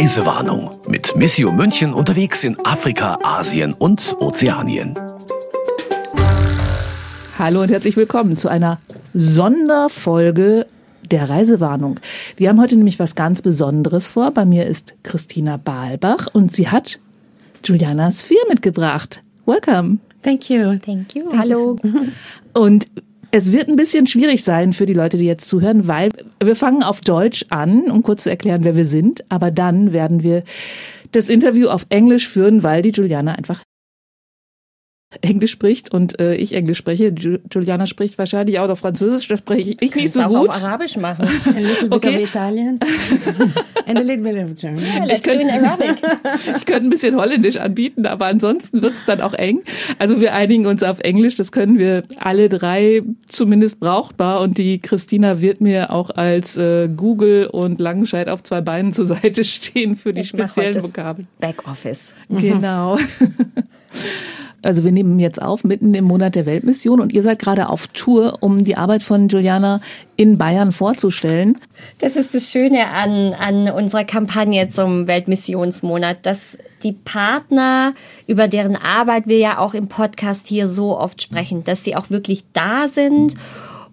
Reisewarnung mit Missio München unterwegs in Afrika, Asien und Ozeanien. Hallo und herzlich willkommen zu einer Sonderfolge der Reisewarnung. Wir haben heute nämlich was ganz Besonderes vor. Bei mir ist Christina Balbach und sie hat Juliana Sphere mitgebracht. Welcome. Thank you. Thank you. Hallo. Und es wird ein bisschen schwierig sein für die Leute, die jetzt zuhören, weil wir fangen auf Deutsch an, um kurz zu erklären, wer wir sind. Aber dann werden wir das Interview auf Englisch führen, weil die Juliana einfach Englisch spricht und äh, ich Englisch spreche. Juliana spricht wahrscheinlich auch noch Französisch, das spreche ich nicht so auch gut. Auf Arabisch machen. A little bit Okay. of Italian and a little bit of German. Arabic. Ich könnte ein bisschen Holländisch anbieten, aber ansonsten wird's dann auch eng. Also wir einigen uns auf Englisch, das können wir alle drei zumindest brauchbar. Und die Christina wird mir auch als äh, Google und Langenscheid auf zwei Beinen zur Seite stehen für die Ich speziellen Vokabeln. Backoffice. Genau. Also wir nehmen jetzt auf mitten im Monat der Weltmission und ihr seid gerade auf Tour, um die Arbeit von Juliana in Bayern vorzustellen. Das ist das Schöne an, an unserer Kampagne zum Weltmissionsmonat, dass die Partner, über deren Arbeit wir ja auch im Podcast hier so oft sprechen, dass sie auch wirklich da sind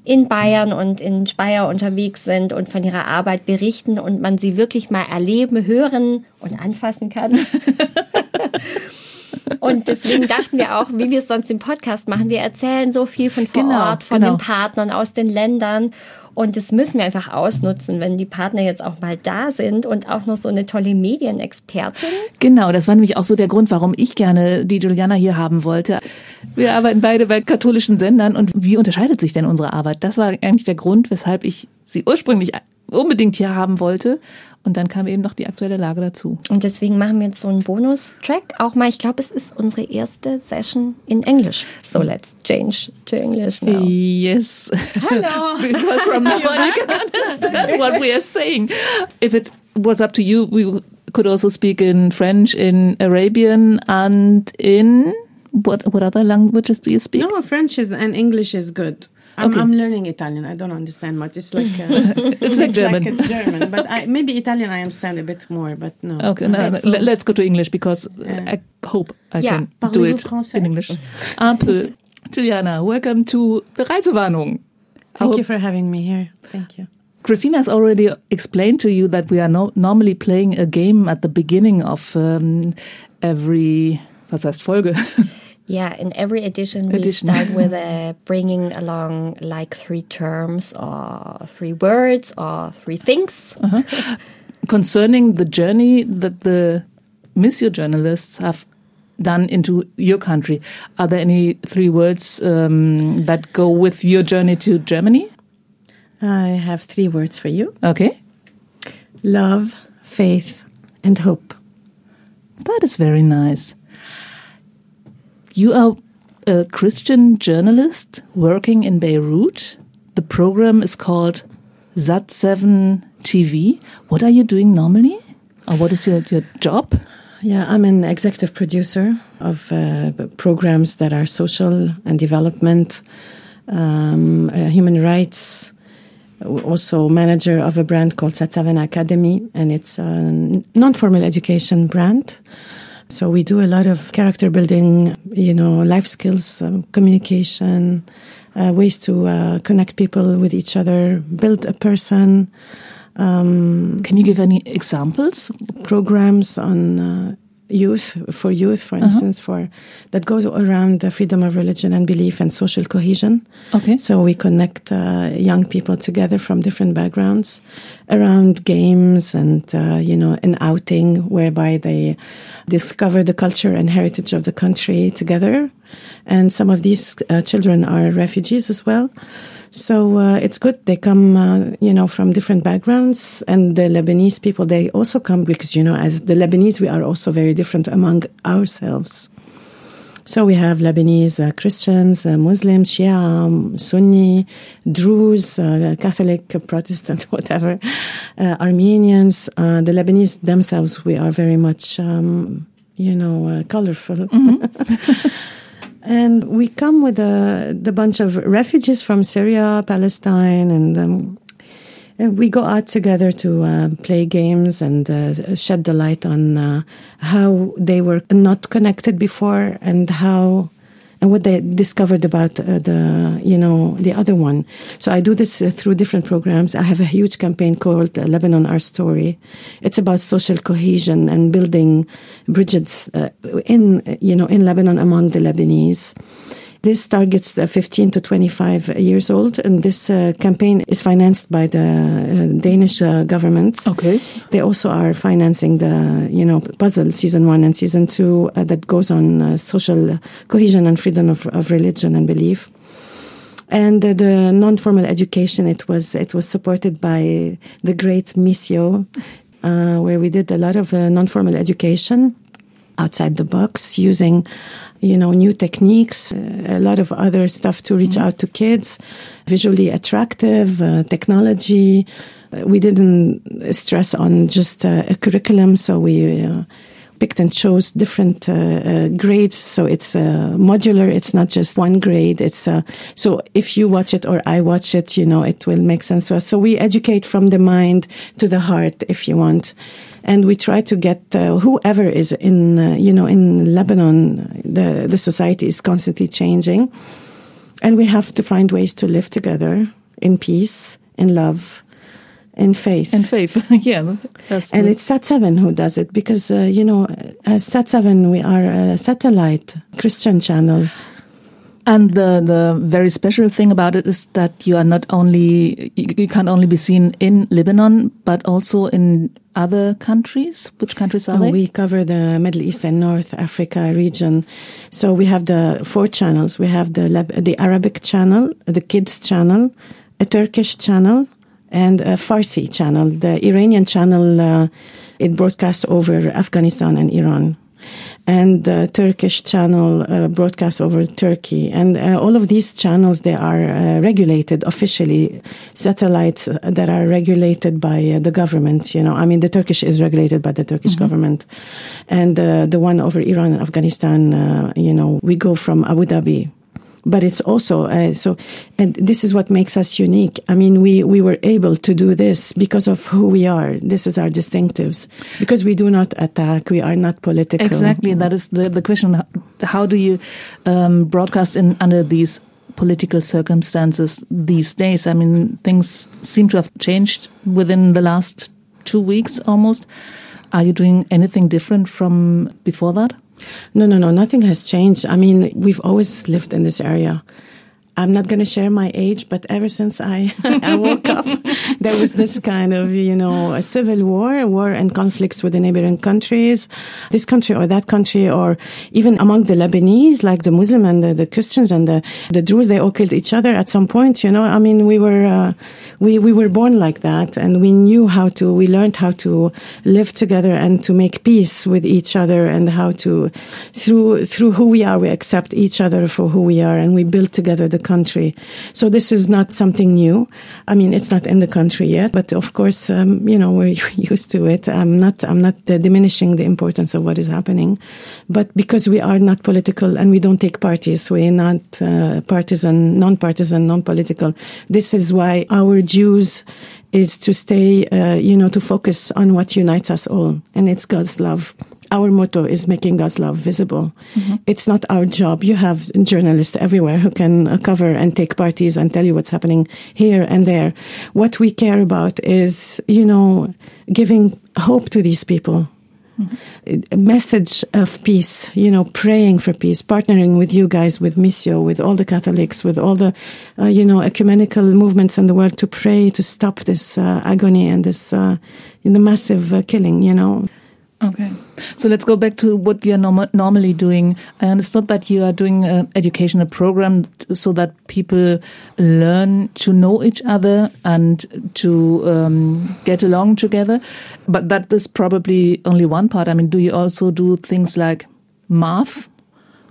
in Bayern und in Speyer unterwegs sind und von ihrer Arbeit berichten und man sie wirklich mal erleben, hören und anfassen kann. Und deswegen dachten wir auch, wie wir es sonst im Podcast machen, wir erzählen so viel von vor Genau, Ort, von genau. den Partnern aus den Ländern. Und das müssen wir einfach ausnutzen, wenn die Partner jetzt auch mal da sind und auch noch so eine tolle Medienexpertin. Genau, das war nämlich auch so der Grund, warum ich gerne die Juliana hier haben wollte. Wir arbeiten beide bei katholischen Sendern und wie unterscheidet sich denn unsere Arbeit? Das war eigentlich der Grund, weshalb ich sie ursprünglich unbedingt hier haben wollte. Und dann kam eben noch die aktuelle Lage dazu. Und deswegen machen wir jetzt so einen Bonus-Track. Auch mal, ich glaube, es ist unsere erste Session in Englisch. So let's change to English now. Yes. Hello. because from now on you can understand what we are saying. If it was up to you, we could also speak in French, in Arabian, and in what what other languages do you speak? No, French is and English is good. I'm, Okay. I'm learning Italian. I don't understand much. It's like uh, It's like German. like a German, but I, maybe Italian I understand a bit more. But no. Okay, no, no, So- let's go to English because I hope I Yeah. can do Parlez-vous it français? in English. Un peu. Juliana, welcome to the Reisewarnung. Thank you for having me here. Thank you. Christina has already explained to you that we are no, normally playing a game at the beginning of um, every, was heißt Folge? Yeah, in every edition, we start with uh, bringing along like three terms or three words or three things. Concerning the journey that the Missio journalists have done into your country, are there any three words um, that go with your journey to Germany? I have three words for you: Okay. love, faith, and hope. That is very nice. You are a Christian journalist working in Beirut. The program is called Sat7 TV. What are you doing normally? Or what is your, your job? Yeah, I'm an executive producer of uh, programs that are social and development, um, uh, human rights. Also, manager of a brand called Sat7 Academy, and it's a non-formal education brand. So we do a lot of character building, you know, life skills, um, communication, uh, ways to uh, connect people with each other, build a person. Um, Can you give any examples? programs on uh, youth for youth for instance for that goes around the freedom of religion and belief and social cohesion. Okay. so we connect uh, young people together from different backgrounds around games and uh, you know an outing whereby they discover the culture and heritage of the country together. And some of these uh, children are refugees as well so uh, it's good. They come, uh, you know, from different backgrounds, and the Lebanese people they also come because you know, as the Lebanese, we are also very different among ourselves. So we have Lebanese uh, Christians, uh, Muslims, Shia, um, Sunni, Druze, uh, Catholic, Protestant, whatever, uh, Armenians. Uh, the Lebanese themselves, we are very much, um, you know, uh, colorful. And we come with a the bunch of refugees from Syria, Palestine, and um, And we go out together to uh, play games and uh, shed the light on uh, how they were not connected before and how and what they discovered about uh, the you know the other one. So I do this uh, through different programs. I have a huge campaign called uh, Lebanon Our Story. It's about social cohesion and building bridges uh, in you know in Lebanon among the Lebanese. This targets uh, 15 to 25 years old, and this uh, campaign is financed by the uh, Danish uh, government. Okay. They also are financing the, you know, puzzle season one and season two uh, that goes on uh, social cohesion and freedom of, of religion and belief. And uh, the non-formal education, it was it was supported by the great Missio, uh, where we did a lot of uh, non-formal education outside the box using you know new techniques uh, a lot of other stuff to reach out to kids. Visually attractive uh, technology. Uh, we didn't stress on just uh, a curriculum so we uh, picked and chose different uh, grades. So it's modular. It's not just one grade. It's so if you watch it or i watch it you know it will make sense to us. So we educate from the mind to the heart if you want and we try to get uh, whoever is in uh, you know in lebanon the the society is constantly changing and we have to find ways to live together in peace in love in faith And faith, yeah. That's and it's Sat7 who does it because, uh, you know, as Sat7, we are a satellite Christian channel. And the the very special thing about it is that you are not only you, you can't only be seen in Lebanon, but also in other countries. Which countries are Uh, they? we cover the Middle East and North Africa region. So we have the four channels. We have the the Arabic channel, the Kids channel, a Turkish channel, and a Farsi channel. The Iranian channel, uh, it broadcasts over Afghanistan and Iran. And the Turkish channel uh, broadcasts over Turkey. And uh, all of these channels, they are uh, regulated officially, satellites that are regulated by uh, the government. You know, I mean, the Turkish is regulated by the Turkish government. And uh, the one over Iran and Afghanistan, uh, you know, we go from Abu Dhabi but it's also uh, so and this is what makes us unique i mean we we were able to do this because of who we are this is our distinctives because we do not attack we are not political Exactly, that is the the question. How do you um, broadcast in under these political circumstances these days? I mean, things seem to have changed within the last two weeks almost. Are you doing anything different from before that? No, no, no, nothing has changed. I mean, we've always lived in this area. I'm not going to share my age, but ever since I, I woke up, there was this kind of, you know, a civil war, war and conflicts with the neighboring countries, this country or that country, or even among the Lebanese, like the Muslim and the, the Christians and the, the Druze, they all killed each other at some point, you know. I mean, we were, uh, we, we were born like that and we knew how to, we learned how to live together and to make peace with each other and how to, through, through who we are, we accept each other for who we are and we build together the country. So this is not something new. I mean, it's not in the country yet, but of course, um, you know, we're used to it. I'm not, I'm not uh, diminishing the importance of what is happening, but because we are not political and we don't take parties, we're not uh, partisan, non-partisan, non-political. This is why our dues is to stay, uh, you know, to focus on what unites us all, and it's God's love. Our motto is making God's love visible. It's not our job. You have journalists everywhere who can uh, cover and take parties and tell you what's happening here and there. What we care about is, you know, giving hope to these people. A message of peace, you know, praying for peace, partnering with you guys, with Missio, with all the Catholics, with all the, uh, you know, ecumenical movements in the world to pray to stop this uh, agony and this, uh, the massive uh, killing, you know. Okay. So let's go back to what you're norm- normally doing. I understood that you are doing an educational program so that people learn to know each other and to um, get along together. But that is probably only one part. I mean, do you also do things like math?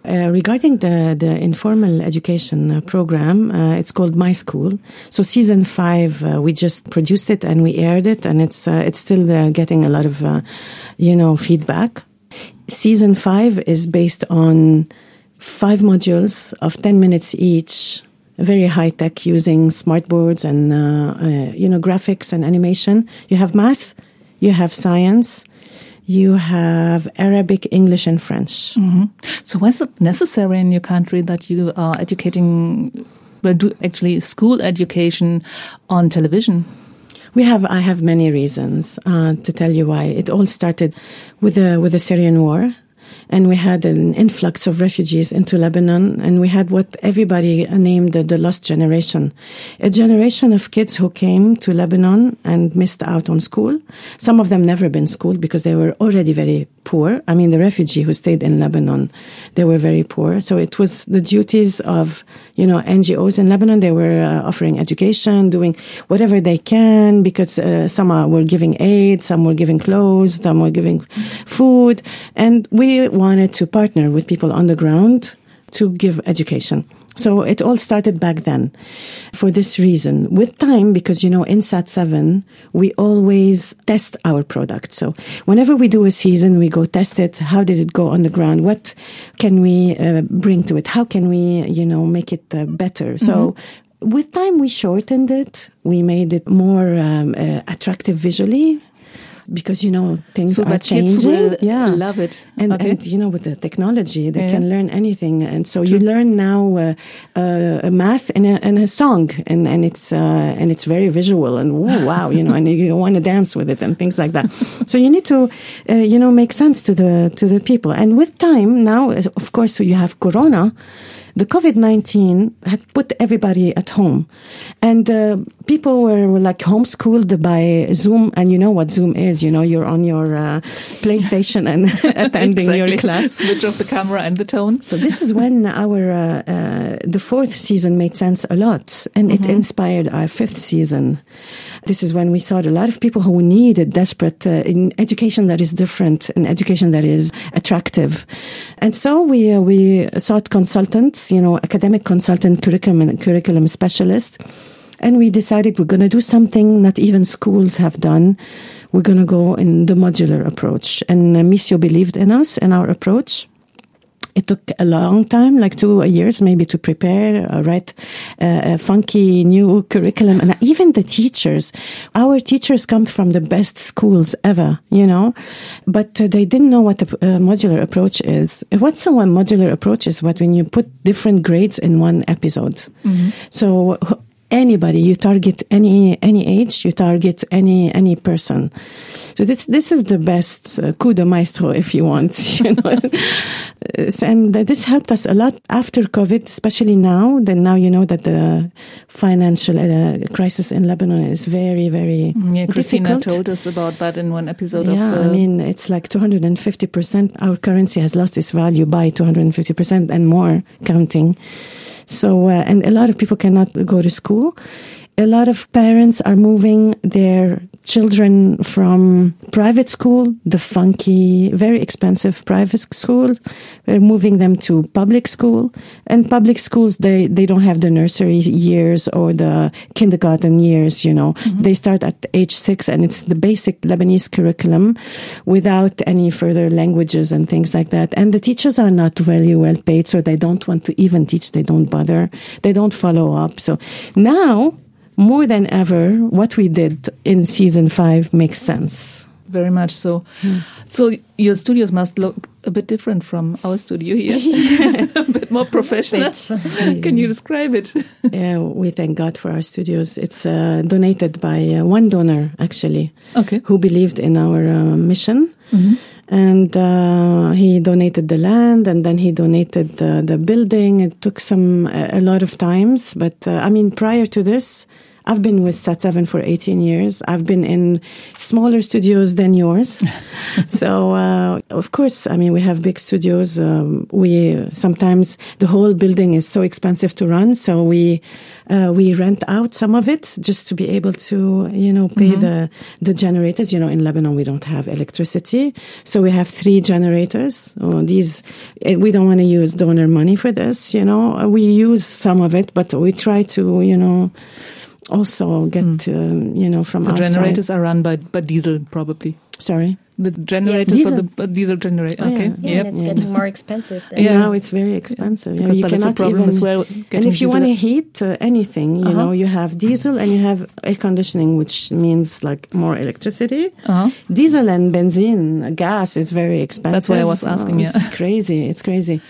Uh, regarding the, the informal education uh, program, uh, it's called My School. So season five, uh, we just produced it and we aired it, and it's uh, it's still getting a lot of you know feedback. Season five is based on five modules of ten minutes each very high tech using smart boards and you know graphics and animation. You have math, you have science, you have Arabic, English, and French. Mm-hmm. So, was it necessary in your country that you are educating, well, do actually school education on television? We have. I have many reasons uh, to tell you why. It all started with the with the Syrian war and we had an influx of refugees into Lebanon, and we had what everybody named the, lost generation. A generation of kids who came to Lebanon and missed out on school. Some of them never been schooled because they were already very poor. I mean, the refugee who stayed in Lebanon, they were very poor. So it was the duties of, you know, NGOs in Lebanon. They were uh, offering education, doing whatever they can because uh, some were giving aid, some were giving clothes, some were giving food. And we wanted to partner with people on the ground to give education. So it all started back then for this reason. With time, because you know, in SAT7, we always test our product. So whenever we do a season, we go test it. How did it go on the ground? What can we uh, bring to it? How can we, you know, make it uh, better? Mm-hmm. So with time, we shortened it. We made it more um, uh, attractive visually because you know things so are changing. Will yeah, love it. And, okay. and you know with the technology, they yeah. can learn anything. And so True. you learn now uh, uh, a math and a, and a song, and and it's uh, and it's very visual and wow, you know, and you want to dance with it and things like that. so you need to uh, you know make sense to the to the people. And with time now, of course, you have Corona the COVID 19 had put everybody at home. And uh, people were, were, like homeschooled by Zoom. And you know what Zoom is. You know, you're on your uh, PlayStation and attending exactly. your class. Switch off the camera and the tone. So this is when our, uh, uh the fourth season made sense a lot. And mm-hmm. it inspired our fifth season. This is when we saw a lot of people who needed desperate uh, in education that is different, an education that is attractive. And so we, uh, we sought consultants you know, academic consultant, curriculum curriculum specialist. And we decided we're going to do something not even schools have done. We're going to go in the modular approach. And uh, Missio believed in us and our approach. It took a long time, like two years maybe to prepare, uh, write uh, a funky new curriculum. And even the teachers, our teachers come from the best schools ever, you know, but uh, they didn't know what a uh, modular approach is. What's a modular approach is what when you put different grades in one episode. Mm-hmm. So anybody you target any any age you target any any person. So this this is the best uh, coup de maestro if you want you know. And this helped us a lot after covid especially now then now you know that the financial uh, crisis in lebanon is very very yeah christina difficult. told us about that in one episode yeah, of uh, i mean it's like 250% our currency has lost its value by 250% and more counting so, uh, and a lot of people cannot go to school. A lot of parents are moving their children from private school, the funky, very expensive private school, we're moving them to public school. And public schools, they, they don't have the nursery years or the kindergarten years, you know. Mm-hmm. They start at age six and it's the basic Lebanese curriculum without any further languages and things like that. And the teachers are not very well paid, so they don't want to even teach. They don't bother. They don't follow up. So now, more than ever, what we did in season five makes sense. Very much so. Hmm. So your studios must look a bit different from our studio here. a bit more professional. Can you describe it? yeah, we thank God for our studios. It's uh, donated by uh, one donor, actually, okay. who believed in our uh, mission. Mm-hmm. And uh, he donated the land, and then he donated the building. It took some a lot of times, but uh, I mean, prior to this, I've been with Sat7 for 18 years. I've been in smaller studios than yours. so, uh, of course, I mean, we have big studios. Um, we sometimes the whole building is so expensive to run. So we, uh, we rent out some of it just to be able to, you know, pay mm-hmm. the, the generators. You know, in Lebanon, we don't have electricity. So we have three generators. Oh, these, eh, we don't want to use donor money for this, you know, we use some of it, but we try to, you know, also get mm. uh, you know from the outside. generators are run by by diesel probably Sorry. The generator Diesel. for the uh, diesel generator. Oh, Okay. Yeah, Yep. and it's getting more expensive. Than Yeah. Now it's very expensive. Yeah, Because you that is a cannot problem even, as well, And if you want to heat uh, anything, you Uh-huh. know, you have diesel and you have air conditioning, which means like more electricity. Uh-huh. Diesel and benzene, gas is very expensive. That's why I was asking, yeah. It's crazy. It's crazy.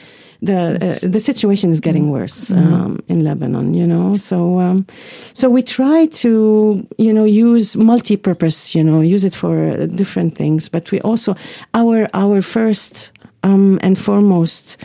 The uh, the situation is getting worse Mm-hmm. um, in Lebanon, you know. So um, so we try to you know use multi-purpose, you know, use it for uh, different things. But we also our our first um, and foremost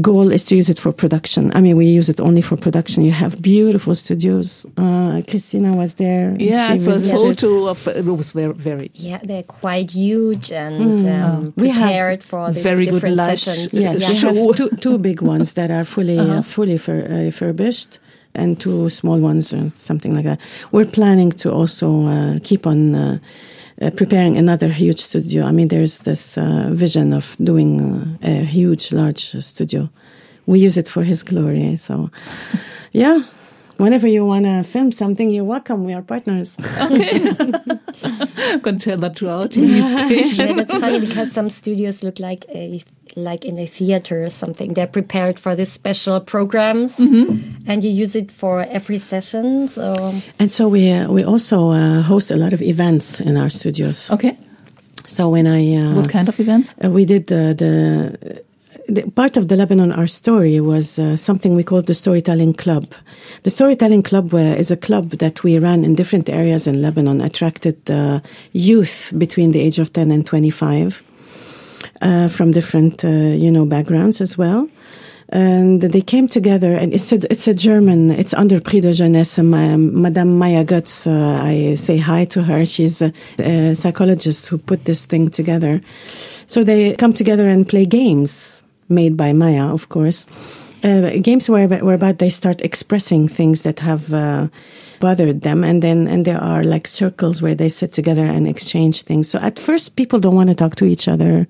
goal is to use it for production. I mean, we use it only for production. You have beautiful studios. Uh, Christina was there. Yeah, so I a photo of it was very, very Yeah, they're quite huge and um, We have prepared for these very good different light. sessions. Yes, Yeah. we have two, two big ones that are fully uh, fully fur, uh, refurbished, and two small ones, or something like that. We're planning to also uh, keep on. Uh, preparing another huge studio. I mean, there's this uh, vision of doing uh, a huge, large studio. We use it for His glory. So, yeah, whenever you want to film something, you're welcome. We are partners. I'm going to tell that to our TV station. Yeah, that's funny because some studios look like a like in a theater or something. They're prepared for these special programs, and you use it for every session. So and so we uh, we also uh, host a lot of events in our studios. Okay. So when I uh, What kind of events? Uh, we did uh, the, the part of the Lebanon Our Story was uh, something we called the Storytelling Club. The Storytelling Club is a club that we ran in different areas in Lebanon, attracted uh, youth between the age of 10 and 25 uh, from different, uh, you know, backgrounds as well. And they came together, and it's a, it's a German, it's under Prix de Jeunesse. Ma, Madame Maya Götz, uh, I say hi to her. She's a, a psychologist who put this thing together. So they come together and play games made by Maya, of course. Uh, games where, whereby they start expressing things that have uh, bothered them, and then and there are like circles where they sit together and exchange things. So at first, people don't want to talk to each other,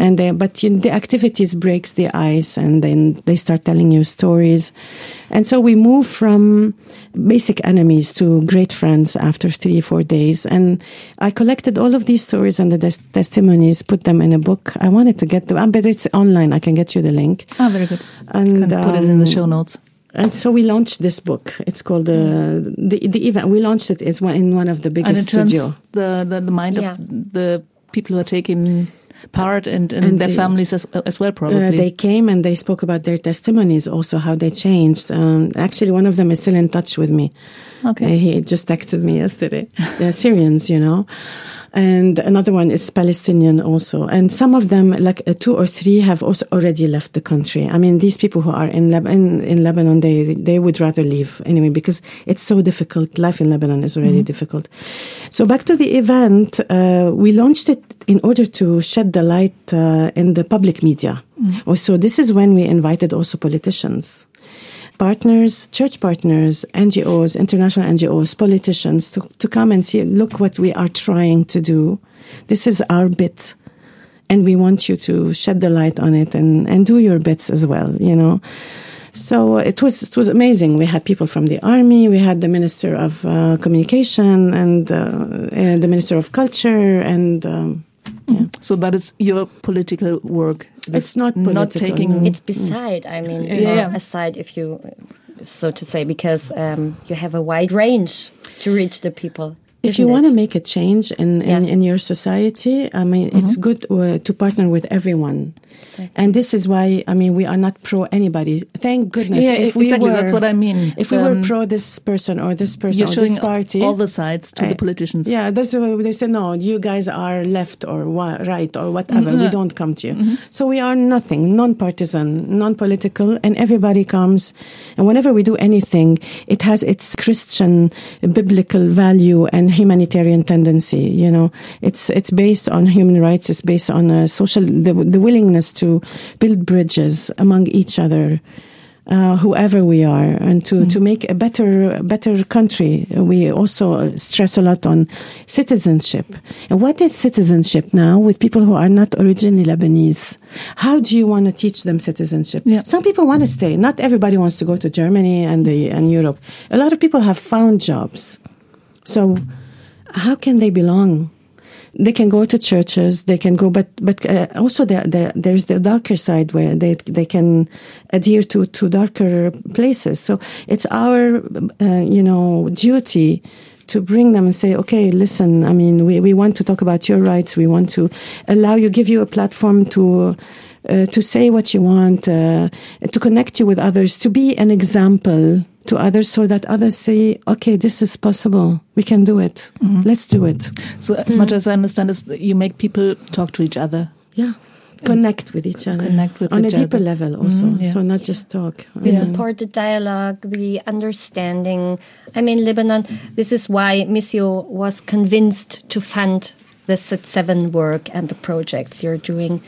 and they, but you know, the activities breaks the ice, and then they start telling you stories, and so we move from basic enemies to great friends after three four days. And I collected all of these stories and the des- testimonies, put them in a book. I wanted to get them, but it's online. I can get you the link. Ah, very good. And Can put it in the um, show notes. And so we launched this book. It's called uh, the the event. We launched it is one in one of the And it biggest turns studio. the, the, the mind Yeah. of the people who are taking part and, and, And their they- families as, as well, probably. Uh, they came and they spoke about their testimonies, also how they changed. Um, actually, one of them is still in touch with me. Okay. Uh, he just texted me yesterday. They're Syrians, you know. And another one is Palestinian also. And some of them, like uh, two or three, have also already left the country. I mean, these people who are in, Leb- in, in Lebanon, they, they would rather leave anyway because it's so difficult. Life in Lebanon is already difficult. So back to the event, uh, we launched it in order to shed the light uh, in the public media. Oh, So this is when we invited also politicians partners, church partners, NGOs, international NGOs, politicians to, to come and see, look what we are trying to do. This is our bit. And we want you to shed the light on it and, and do your bits as well, you know. So it was it was amazing. We had people from the army, we had the minister of uh, communication, and, uh, and the minister of culture, and um, yeah. so that is your political work. It's not not political, taking. it's beside. I mean, Yeah. Yeah. aside, if you so to say, because um, you have a wide range to reach the people. If you isn't want to make a change in, in, Yeah. in your society, I mean, it's good uh, to partner with everyone. And this is why, I mean, we are not pro anybody. Thank goodness. Yeah, if we exactly, were, that's what I mean. If we Um, were pro this person or this person You're or showing this party. all the sides to I- the politicians. Yeah, that's why they say, no, you guys are left or wa- right or whatever. We don't come to you. So we are nothing, non partisan, non political, and everybody comes. And whenever we do anything, it has its Christian, biblical value and humanitarian tendency. You know, it's, it's based on human rights, it's based on uh, social, the, the willingness to build bridges among each other uh, whoever we are, and to, to make a better better country. We also stress a lot on citizenship. And what is citizenship now with people who are not originally Lebanese? How do you want to teach them citizenship? Yeah. Some people want to stay. Not everybody wants to go to Germany and the and Europe. A lot of people have found jobs. So how can they belong? They can go to churches, they can go, but but uh, also there the, there's the darker side where they they can adhere to to darker places. So it's our uh, you know duty to bring them and say, okay, listen, I mean, we, we want to talk about your rights. We want to allow you, give you a platform to, uh, to say what you want, uh, to connect you with others, to be an example to others so that others say, okay, this is possible. We can do it. Mm-hmm. Let's do it. So as mm. much as I understand is you make people talk to each other. Yeah connect with each other connect with on a deeper other. level also mm, yeah. so not just talk we yeah. support the dialogue the understanding i mean lebanon this is why missio was convinced to fund the Sat Seven work and the projects you're doing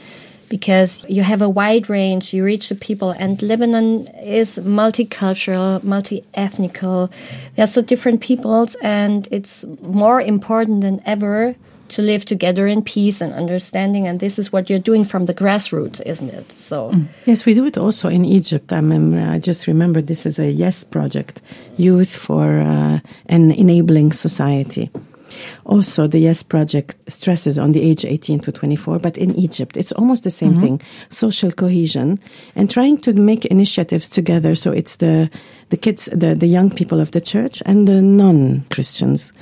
because you have a wide range you reach the people and lebanon is multicultural multi-ethnical there are so different peoples and it's more important than ever to live together in peace and understanding. And this is what you're doing from the grassroots, isn't it? So mm. yes, we do it also in Egypt. I mean, I just remember this is a Yes project, Youth for uh, an Enabling Society. Also, the Yes Project stresses on the age 18 to 24, but in Egypt, it's almost the same mm -hmm. thing social cohesion and trying to make initiatives together. So it's the, the kids, the, the young people of the church and the non Christians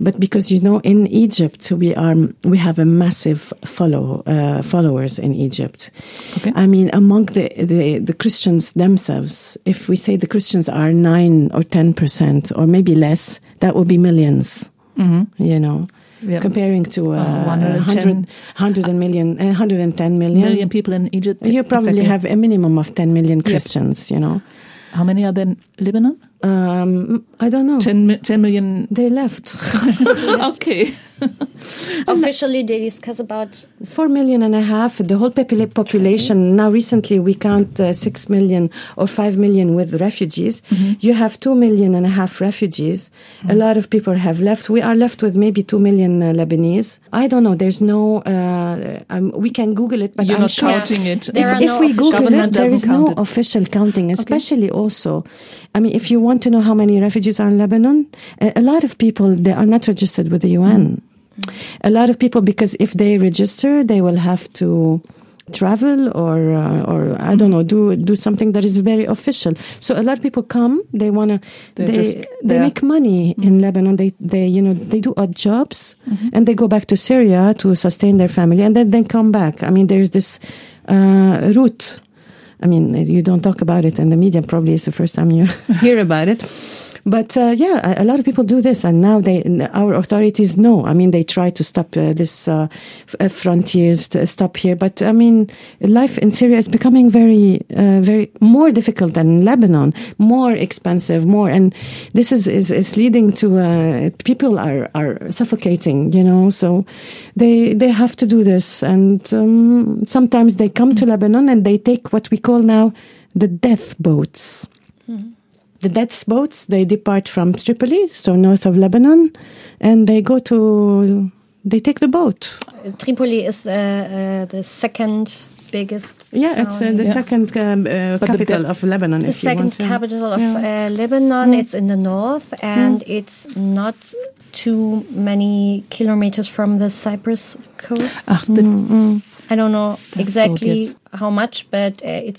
but because you know in Egypt we are we have a massive follow uh, followers in Egypt. Okay. I mean among the, the the Christians themselves, if we say the Christians are nine or ten percent or maybe less, that would be 1000000s mm -hmm. You know. Comparing to uh, uh, 100, 100 million, 110 million. million people in Egypt. You probably exactly. have a minimum of 10 million Christians, yes. you know. How many are there in Lebanon? Um, I don't know. 10, 10 million. They left. okay. Officially, they discuss about four million and a half. The whole population. Now, recently, we count uh, six million or five million with refugees. Mm -hmm. You have two million and a half refugees. Mm -hmm. A lot of people have left. We are left with maybe two million uh, Lebanese. I don't know. There's no. Uh, um, we can Google it, but you're I'm not sure counting it. If, if no we Google it, there is no it. official counting. Especially okay. also, I mean, if you want to know how many refugees are in Lebanon, a, a lot of people they are not registered with the UN. Mm. A lot of people, because if they register, they will have to travel or uh, or I don't know do do something that is very official. So a lot of people come. They wanna They're they just, they make money mm-hmm. in Lebanon. They they you know they do odd jobs mm-hmm. and they go back to Syria to sustain their family and then they come back. I mean, there's this uh, route. I mean, you don't talk about it in the media. Probably it's the first time you hear about it. But uh, yeah, a, lot of people do this, and now they our authorities know. I mean, they try to stop uh, this uh, uh frontiers to stop here, but I mean, life in Syria is becoming very, uh, very more difficult than Lebanon, more expensive, more, and this is is, is leading to uh, people are are suffocating. You know, so they they have to do this, and um, sometimes they come to Lebanon and they take what we call now the death boats. Mm-hmm the death boats, they depart from Tripoli, so north of Lebanon, and they go to, they take the boat. Tripoli is uh, uh, the second biggest. Yeah, town. it's uh, the yeah. second um, uh, capital the, of Lebanon. The second capital of yeah. Uh, Lebanon. Mm. It's in the north, and mm. it's not too many kilometers from the Cyprus coast. Ach, the, mm, mm. I don't know exactly how much, but uh,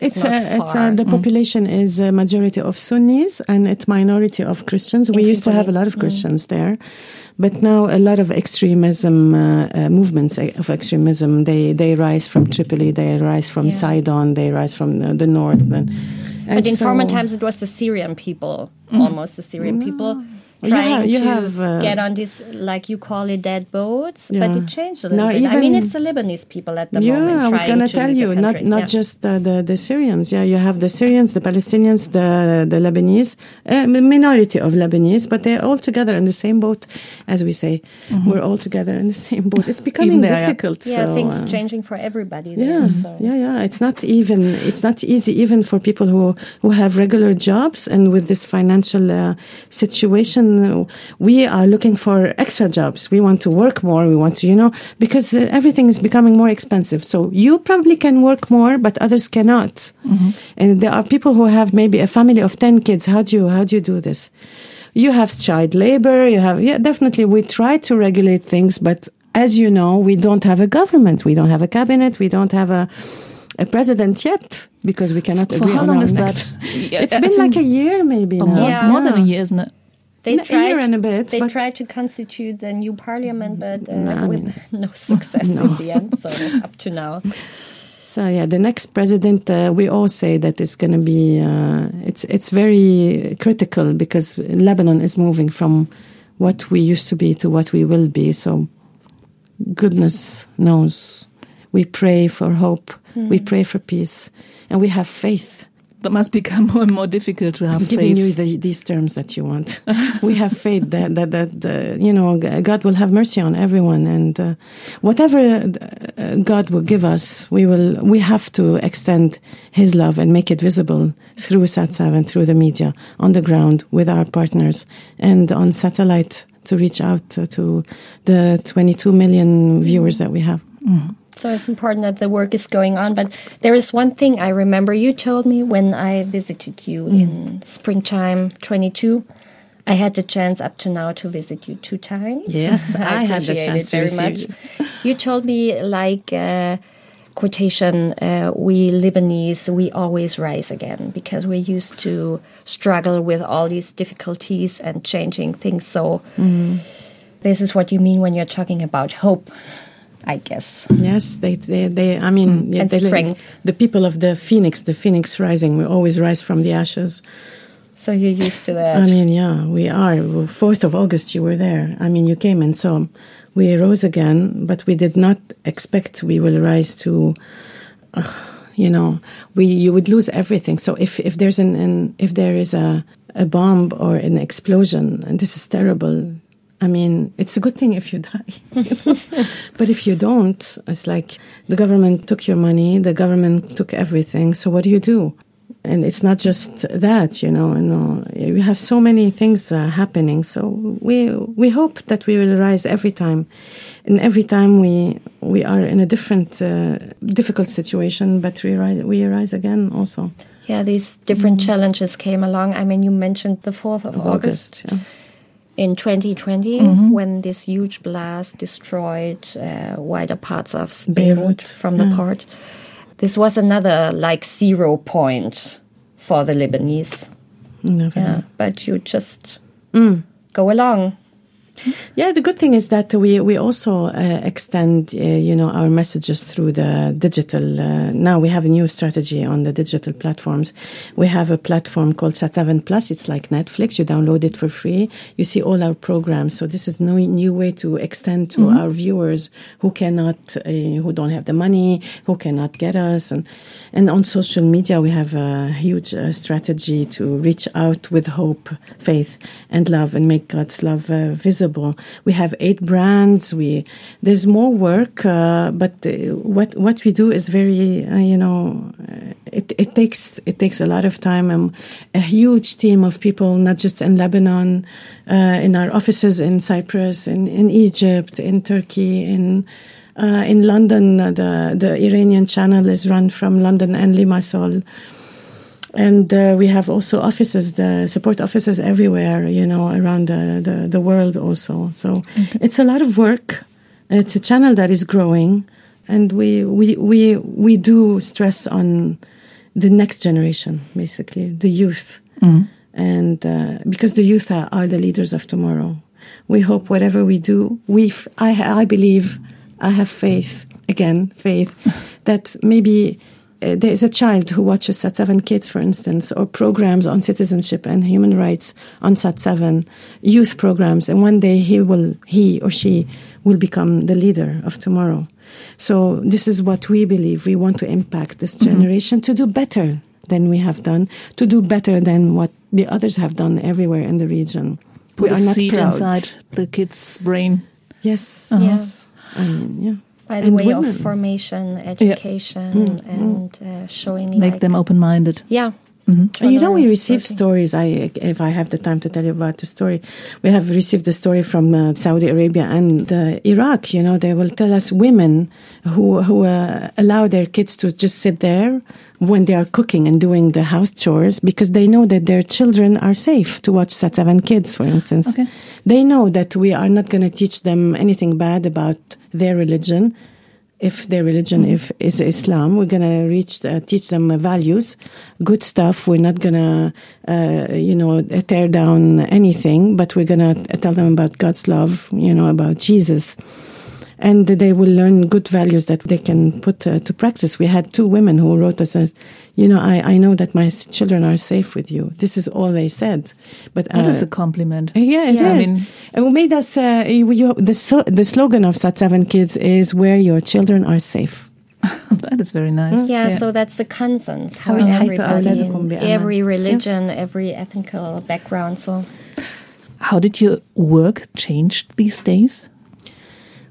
it's it's, uh, it's uh, the mm. population is a majority of Sunnis and it's minority of Christians. We used to have a lot of mm. Christians mm. there, but now a lot of extremism uh, uh, movements uh, of extremism they they rise from Tripoli, they rise from yeah. Sidon, they rise from the, the north. And, and but in so, former times, it was the Syrian people, mm. almost the Syrian no. people trying you have, you to have, uh, get on these, like you call it, dead boats. Yeah. But it changed a little bit. I mean, it's the Lebanese people at the yeah, moment. Yeah, I was going to tell you, not not yeah. just uh, the the Syrians. Yeah, you have the Syrians, the Palestinians, the the Lebanese, uh, minority of Lebanese, but they're all together in the same boat, as we say. Mm-hmm. We're all together in the same boat. It's becoming there, difficult. Yeah, so, things uh, changing for everybody. There, yeah, so. yeah, yeah. It's not even. It's not easy even for people who who have regular jobs and with this financial uh, situation. We we are looking for extra jobs. We want to work more. We want to, you know, because uh, everything is becoming more expensive. So you probably can work more, but others cannot. Mm-hmm. And there are people who have maybe a family of 10 kids. How do you, how do you do this? you have child labor. You have yeah, definitely. We try to regulate things, but as you know, we don't have a government. We don't have a cabinet. We don't have a a president yet because we cannot For agree how on long our is next- that? Yeah, It's I been think- like a year, maybe Oh, now. more, Yeah. more than a year, isn't it? They A year and a bit, They tried to constitute the new parliament, but uh, No, I with mean- no success No. in the end. So up to now, So yeah, the next president, uh, we all say that it's going to be. Uh, it's it's very critical because Lebanon is moving from what we used to be to what we will be. So goodness knows, we pray for hope, we Hmm. pray for peace, and we have faith. That must become more and more difficult to have I'm giving faith. you the, these terms that you want. we have faith that that, that uh, you know God will have mercy on everyone, and uh, whatever uh, God will give us, we will we have to extend His love and make it visible through SAT7 and through the media on the ground with our partners and on satellite to reach out uh, to the 22 million viewers that we have. So it's important that the work is going on. But there is one thing I remember you told me when I visited you Mm. in springtime 22. I had the chance up to now to visit you two times. Yes, I had the chance it very much. You told me like uh, quotation: uh, "We Lebanese, we always rise again because we're used to struggle with all these difficulties and changing things." So Mm-hmm. this is what you mean when you're talking about hope, I guess. Yes, they, they, they I mean, yeah, And they, the people of the phoenix, the phoenix rising, we always rise from the ashes. So you're used to that. I mean, yeah, we are. 4th of August, you were there. I mean, you came and saw. We rose again, but we did not expect we will rise to, uh, you know, we you would lose everything. So if, if there's an, an if there is a, a bomb or an explosion, and this is terrible, I mean, it's a good thing if you die. but if you don't, it's like the government took your money, the government took everything. So what do you do? And it's not just that, you know. You know, we have so many things uh, happening. So we we hope that we will rise every time, and every time we we are in a different uh, difficult situation, but we rise we rise again also. yeah, these different challenges came along. I mean, you mentioned the 4th of, Of August. August, yeah. In 2020 mm-hmm. when this huge blast destroyed uh, wider parts of Beirut, Beirut, from the yeah. port. This was another like zero point for the Lebanese. Never Yeah, but you just mm. go along. Yeah, the good thing is that we we also uh, extend, uh, you know, our messages through the digital. Uh, now we have a new strategy on the digital platforms. We have a platform called Sat7 Plus. It's like Netflix. You download it for free. You see all our programs. So this is no new way to extend to our viewers who cannot, uh, who don't have the money, who cannot get us, and and on social media we have a huge uh, strategy to reach out with hope, faith, and love, and make God's love uh, visible. We have eight brands. We there's more work, uh, but uh, what what we do is very, uh, you know, uh, it it takes it takes a lot of time and a huge team of people, not just in Lebanon, uh, in our offices in Cyprus, in in Egypt, in Turkey, in. In London, the the Iranian channel is run from London and Limassol, and uh, we have also offices, the support offices everywhere, you know, around the, the, the world also. So it's a lot of work. It's a channel that is growing, and we we we we do stress on the next generation, basically the youth, and uh, because the youth are, are the leaders of tomorrow. We hope whatever we do, we f- I I believe, I have faith again, faith that maybe uh, there is a child who watches Sat7 Kids, for instance, or programs on citizenship and human rights on Sat7, youth programs, and one day he will, he or she will become the leader of tomorrow. So this is what we believe. We want to impact this generation to do better than we have done, to do better than what the others have done everywhere in the region. Put we are not seed proud. inside the kid's brain. Yes. Yeah. I mean, yeah. By the And way women. of formation, education, and uh, showing Make like, them open-minded. yeah Mm-hmm. You know, we receive stories. I, if I have the time to tell you about the story, we have received a story from uh, Saudi Arabia and uh, Iraq. You know, they will tell us women who who uh, allow their kids to just sit there when they are cooking and doing the house chores because they know that their children are safe to watch Sat Seven Kids, for instance. Okay. They know that we are not going to teach them anything bad about their religion if their religion mm-hmm. if is Islam, we're gonna reach uh, teach them values, good stuff. We're not gonna uh, you know tear down anything, but we're gonna tell them about God's love, you know about Jesus and they will learn good values that they can put uh, to practice. We had two women who wrote us, as, you know, I, I know that my children are safe with you. This is all they said. But that uh, is a compliment. Yeah, it yeah, is. I mean, it made us. Uh, you, you, the so, the slogan of Sat Seven Kids is "Where your children are safe." that is very nice. Yeah, yeah, so that's the consensus for everybody, every religion, yeah. every ethnical background. So, how did your work change these days?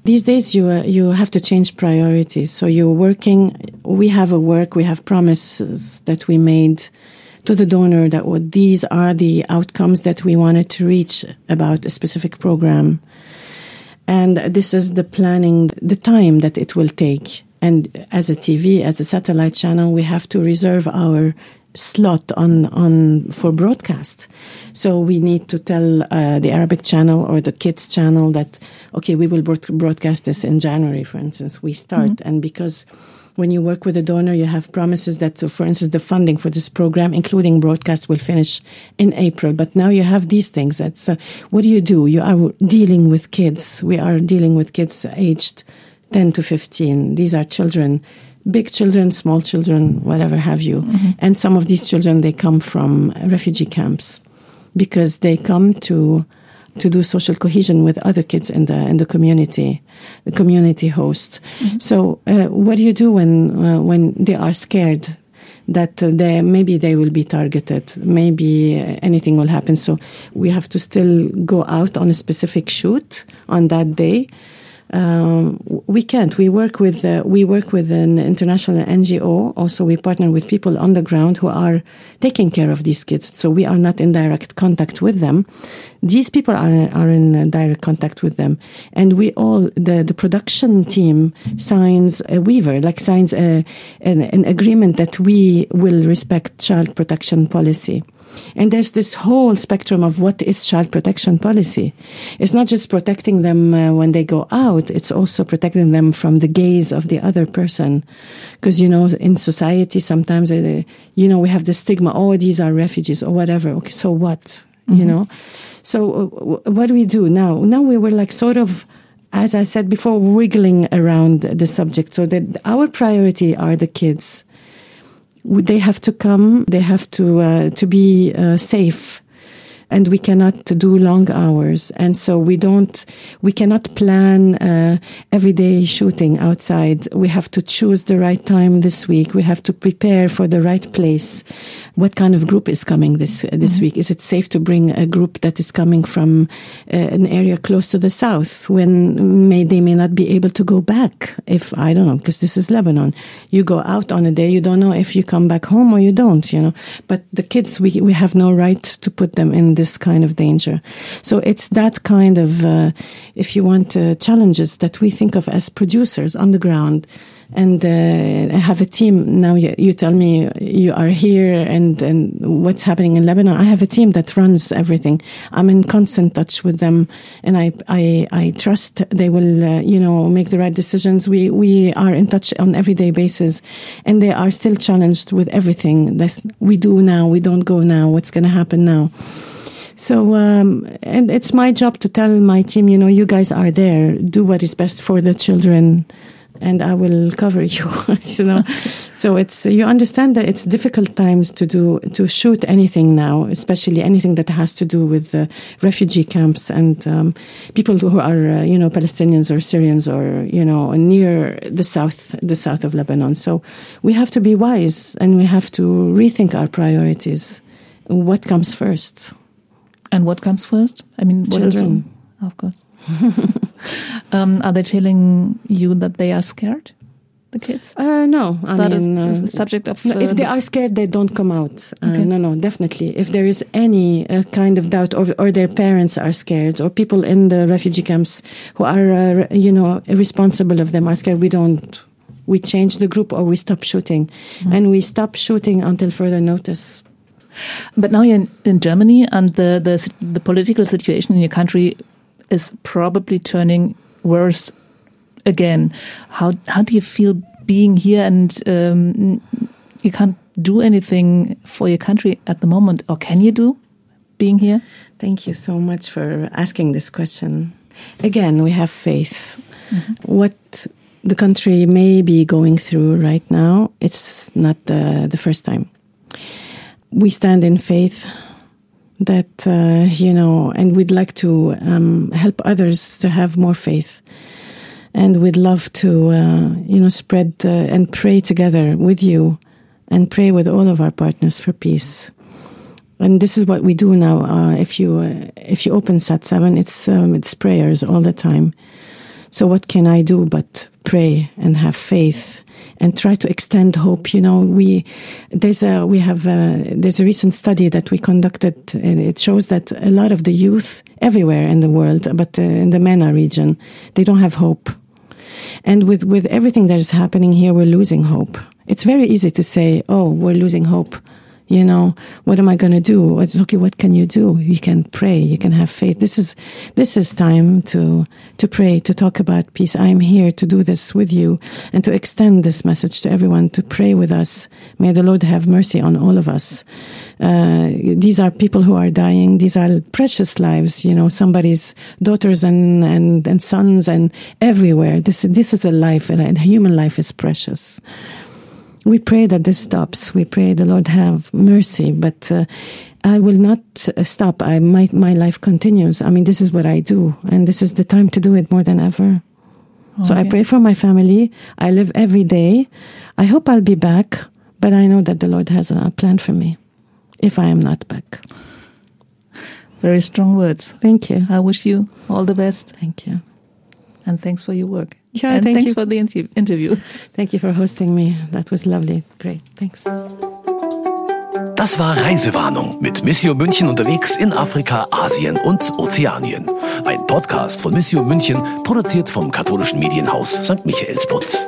These days, you uh, you have to change priorities. So you're working. We have a work. We have promises that we made to the donor that what these are the outcomes that we wanted to reach about a specific program, and this is the planning, the time that it will take. And as a TV, as a satellite channel, we have to reserve our slot on on for broadcast. So we need to tell uh, the Arabic channel or the kids channel that okay, we will broadcast this in January, for instance. We start, mm-hmm. and because when you work with a donor, you have promises that, uh, for instance, the funding for this program, including broadcast, will finish in April. But now you have these things. That's uh, what do you do? You are dealing with kids. We are dealing with kids aged 10 to 15. These are children big children, small children, whatever have you. Mm-hmm. And some of these children, they come from refugee camps because they come to to do social cohesion with other kids in the in the community, the community host. Mm-hmm. So, uh, what do you do when uh, when they are scared that uh, they maybe they will be targeted, maybe anything will happen? So, we have to still go out on a specific shoot on that day um, we can't. We work with uh, we work with an international NGO. Also, we partner with people on the ground who are taking care of these kids. So we are not in direct contact with them. These people are are in direct contact with them, and we all the the production team signs a waiver, like signs a, an, an agreement that we will respect child protection policy. And there's this whole spectrum of what is child protection policy. It's not just protecting them uh, when they go out, it's also protecting them from the gaze of the other person. Because, you know, in society, sometimes, uh, you know, we have the stigma, oh, these are refugees or whatever. Okay, so what? Mm-hmm. You know? So uh, what do we do now? Now we were like sort of, as I said before, wiggling around the subject. So that our priority are the kids they have to come. They have to uh, to be uh, safe and we cannot do long hours. And so we don't, we cannot plan uh, everyday shooting outside. We have to choose the right time this week. We have to prepare for the right place. What kind of group is coming this this mm-hmm. week? Is it safe to bring a group that is coming from uh, an area close to the south when may they may not be able to go back? If I don't know, because this is Lebanon, you go out on a day, you don't know if you come back home or you don't. You know, but the kids, we we have no right to put them in this kind of danger. So it's that kind of, uh, if you want, uh, challenges that we think of as producers on the ground. And uh, have a team now. You, you, tell me you are here, and and what's happening in Lebanon. I have a team that runs everything. I'm in constant touch with them, and I I, I trust they will uh, you know make the right decisions. We we are in touch on everyday basis, and they are still challenged with everything that we do now. We don't go now. What's going to happen now? So, um, and it's my job to tell my team, you know, you guys are there, do what is best for the children, and I will cover you. you know, so it's you understand that it's difficult times to do to shoot anything now, especially anything that has to do with uh, refugee camps and um, people who are uh, you know Palestinians or Syrians or you know near the south the south of Lebanon. So we have to be wise and we have to rethink our priorities. What comes first? And what comes first? I mean, children, of course. um, are they telling you that they are scared? the kids? Uh, no, Is I that mean, a uh, subject of? no, uh, if they are scared, they don't come out. Uh, Okay. No, no, definitely. If there is any uh, kind of doubt, or, or their parents are scared, or people in the refugee camps who are, uh, you know, responsible of them are scared, we don't. We change the group, or we stop shooting, Mm-hmm. and we stop shooting until further notice. But now you're in, in Germany, and the, the the political situation in your country is probably turning worse again. How how do you feel being here, and um, you can't do anything for your country at the moment, or can you do being here? Thank you so much for asking this question. Again, we have faith. What the country may be going through right now, it's not the, the first time. We stand in faith that, uh, you know, and we'd like to um, help others to have more faith. And we'd love to, uh, you know, spread uh, and pray together with you and pray with all of our partners for peace and this is what we do now. Uh, if you uh, if you open Sat Seven, it's um, it's prayers all the time. So what can I do but pray and have faith and try to extend hope? You know, we there's a we have a, there's a recent study that we conducted, and it shows that a lot of the youth everywhere in the world, but uh, in the MENA region, they don't have hope. And with with everything that is happening here, we're losing hope. It's very easy to say, "Oh, we're losing hope." You know what am i going to do? It's okay what can you do? You can pray you can have faith. This is this is time to to pray to talk about peace. I'm here to do this with you and to extend this message to everyone to pray with us. May the lord have mercy on all of us. Uh, these are people who are dying. These are precious lives you know somebody's daughters and and, and sons and everywhere. This this is a life and a human life is precious we pray that this stops. We pray the Lord have mercy, but uh, I will not uh, stop. I my my life continues. I mean, this is what I do, and this is the time to do it more than ever. So I pray for my family. I live every day. I hope I'll be back, but I know that the Lord has a plan for me if I am not back. Very strong words. Thank you. I wish you all the best, Thank you. And thanks for your work. Yeah, and thank thanks you. for the interview- interview. Thank you for hosting me. That was lovely. Great. Thanks. Das war Reisewarnung mit Missio München unterwegs in Afrika, Asien und Ozeanien. Ein Podcast von Missio München, produziert vom katholischen Medienhaus St. Michaelsbund.